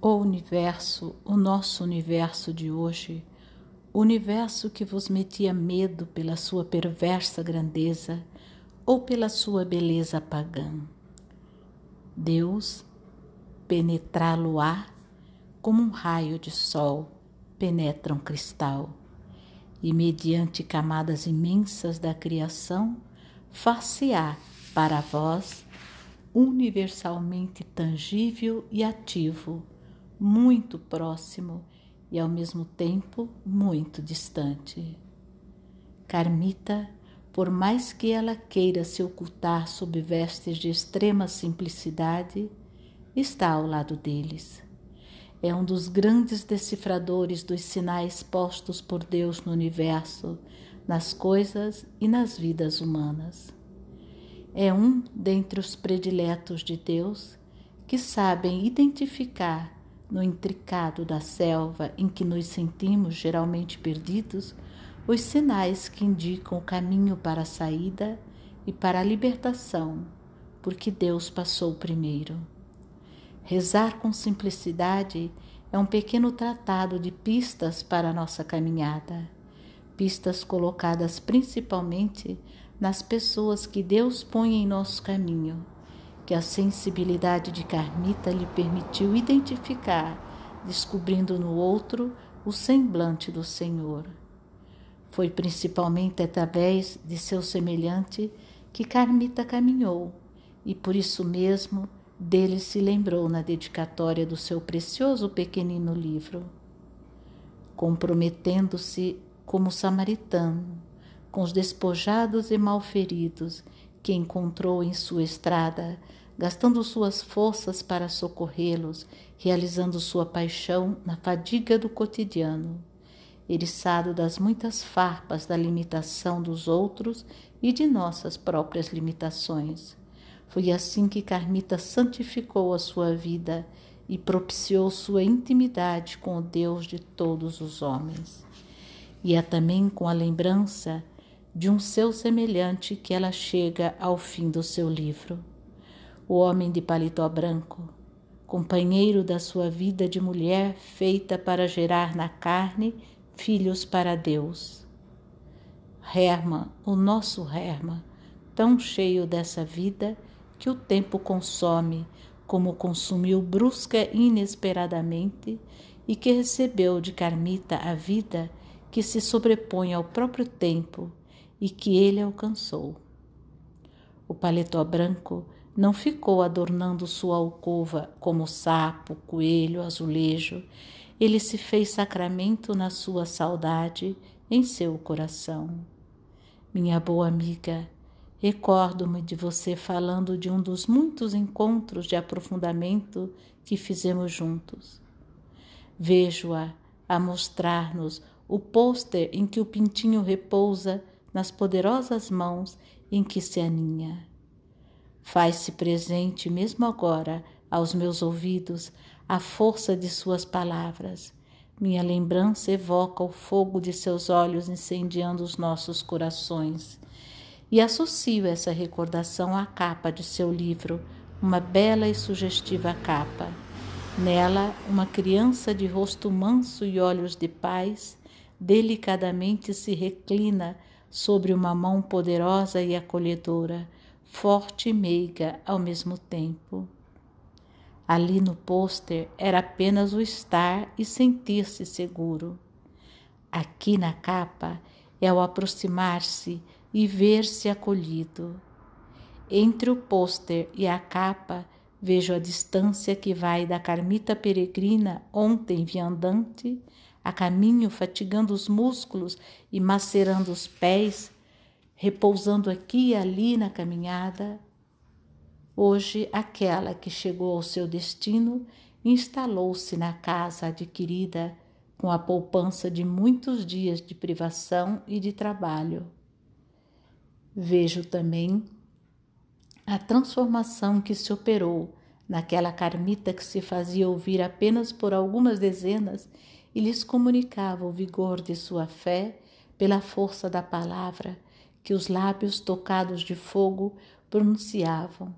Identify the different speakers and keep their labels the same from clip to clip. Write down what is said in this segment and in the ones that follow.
Speaker 1: O universo, o nosso universo de hoje, o universo que vos metia medo pela sua perversa grandeza ou pela sua beleza pagã. Deus penetrá-lo-á como um raio de sol penetra um cristal, e mediante camadas imensas da criação, far-se-á para vós universalmente tangível e ativo, muito próximo e ao mesmo tempo muito distante. Carmita, por mais que ela queira se ocultar sob vestes de extrema simplicidade, está ao lado deles. É um dos grandes decifradores dos sinais postos por Deus no universo, nas coisas e nas vidas humanas. É um dentre os prediletos de Deus que sabem identificar no intricado da selva em que nos sentimos geralmente perdidos os sinais que indicam o caminho para a saída e para a libertação, porque Deus passou primeiro. Rezar com simplicidade é um pequeno tratado de pistas para a nossa caminhada, pistas colocadas principalmente nas pessoas que Deus põe em nosso caminho, que a sensibilidade de Carmita lhe permitiu identificar, descobrindo no outro o semblante do Senhor. Foi principalmente através de seu semelhante que Carmita caminhou, e por isso mesmo dele se lembrou na dedicatória do seu precioso pequenino livro, comprometendo-se como samaritano com os despojados e malferidos que encontrou em sua estrada, gastando suas forças para socorrê-los, realizando sua paixão na fadiga do cotidiano, eriçado das muitas farpas da limitação dos outros e de nossas próprias limitações foi assim que Carmita santificou a sua vida e propiciou sua intimidade com o Deus de todos os homens. E é também com a lembrança de um seu semelhante que ela chega ao fim do seu livro. O homem de paletó branco, companheiro da sua vida de mulher feita para gerar na carne filhos para Deus. Herman, o nosso Herman, tão cheio dessa vida que o tempo consome, como consumiu brusca e inesperadamente, e que recebeu de Carmita a vida que se sobrepõe ao próprio tempo e que ele alcançou. O paletó branco não ficou adornando sua alcova como sapo, coelho, azulejo, ele se fez sacramento na sua saudade, em seu coração. Minha boa amiga, Recordo-me de você falando de um dos muitos encontros de aprofundamento que fizemos juntos. Vejo-a a mostrar-nos o pôster em que o pintinho repousa nas poderosas mãos em que se aninha. Faz-se presente mesmo agora aos meus ouvidos a força de suas palavras. Minha lembrança evoca o fogo de seus olhos incendiando os nossos corações e associo essa recordação à capa de seu livro, uma bela e sugestiva capa. Nela, uma criança de rosto manso e olhos de paz delicadamente se reclina sobre uma mão poderosa e acolhedora, forte e meiga ao mesmo tempo. Ali no pôster era apenas o estar e sentir-se seguro. Aqui na capa é o aproximar-se e ver-se acolhido. Entre o pôster e a capa, vejo a distância que vai da carmita peregrina, ontem viandante, a caminho fatigando os músculos e macerando os pés, repousando aqui e ali na caminhada. Hoje, aquela que chegou ao seu destino instalou-se na casa adquirida com a poupança de muitos dias de privação e de trabalho. Vejo também a transformação que se operou naquela carmita que se fazia ouvir apenas por algumas dezenas e lhes comunicava o vigor de sua fé pela força da palavra que os lábios tocados de fogo pronunciavam.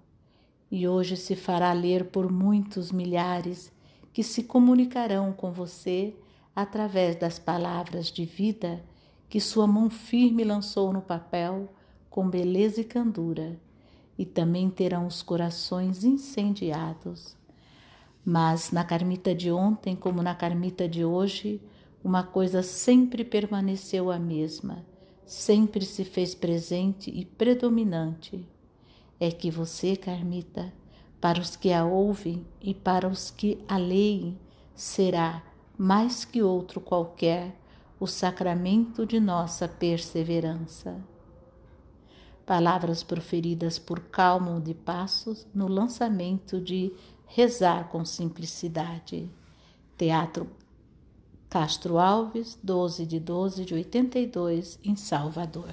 Speaker 1: E hoje se fará ler por muitos milhares que se comunicarão com você através das palavras de vida que sua mão firme lançou no papel com beleza e candura, e também terão os corações incendiados. Mas na carmita de ontem, como na carmita de hoje, uma coisa sempre permaneceu a mesma, sempre se fez presente e predominante. É que você, Carmita, para os que a ouvem e para os que a leem, será, mais que outro qualquer, o sacramento de nossa perseverança. Palavras proferidas por Calmo de Passos no lançamento de Rezar com Simplicidade. Teatro Castro Alves, 12 de 12 de 82, em Salvador.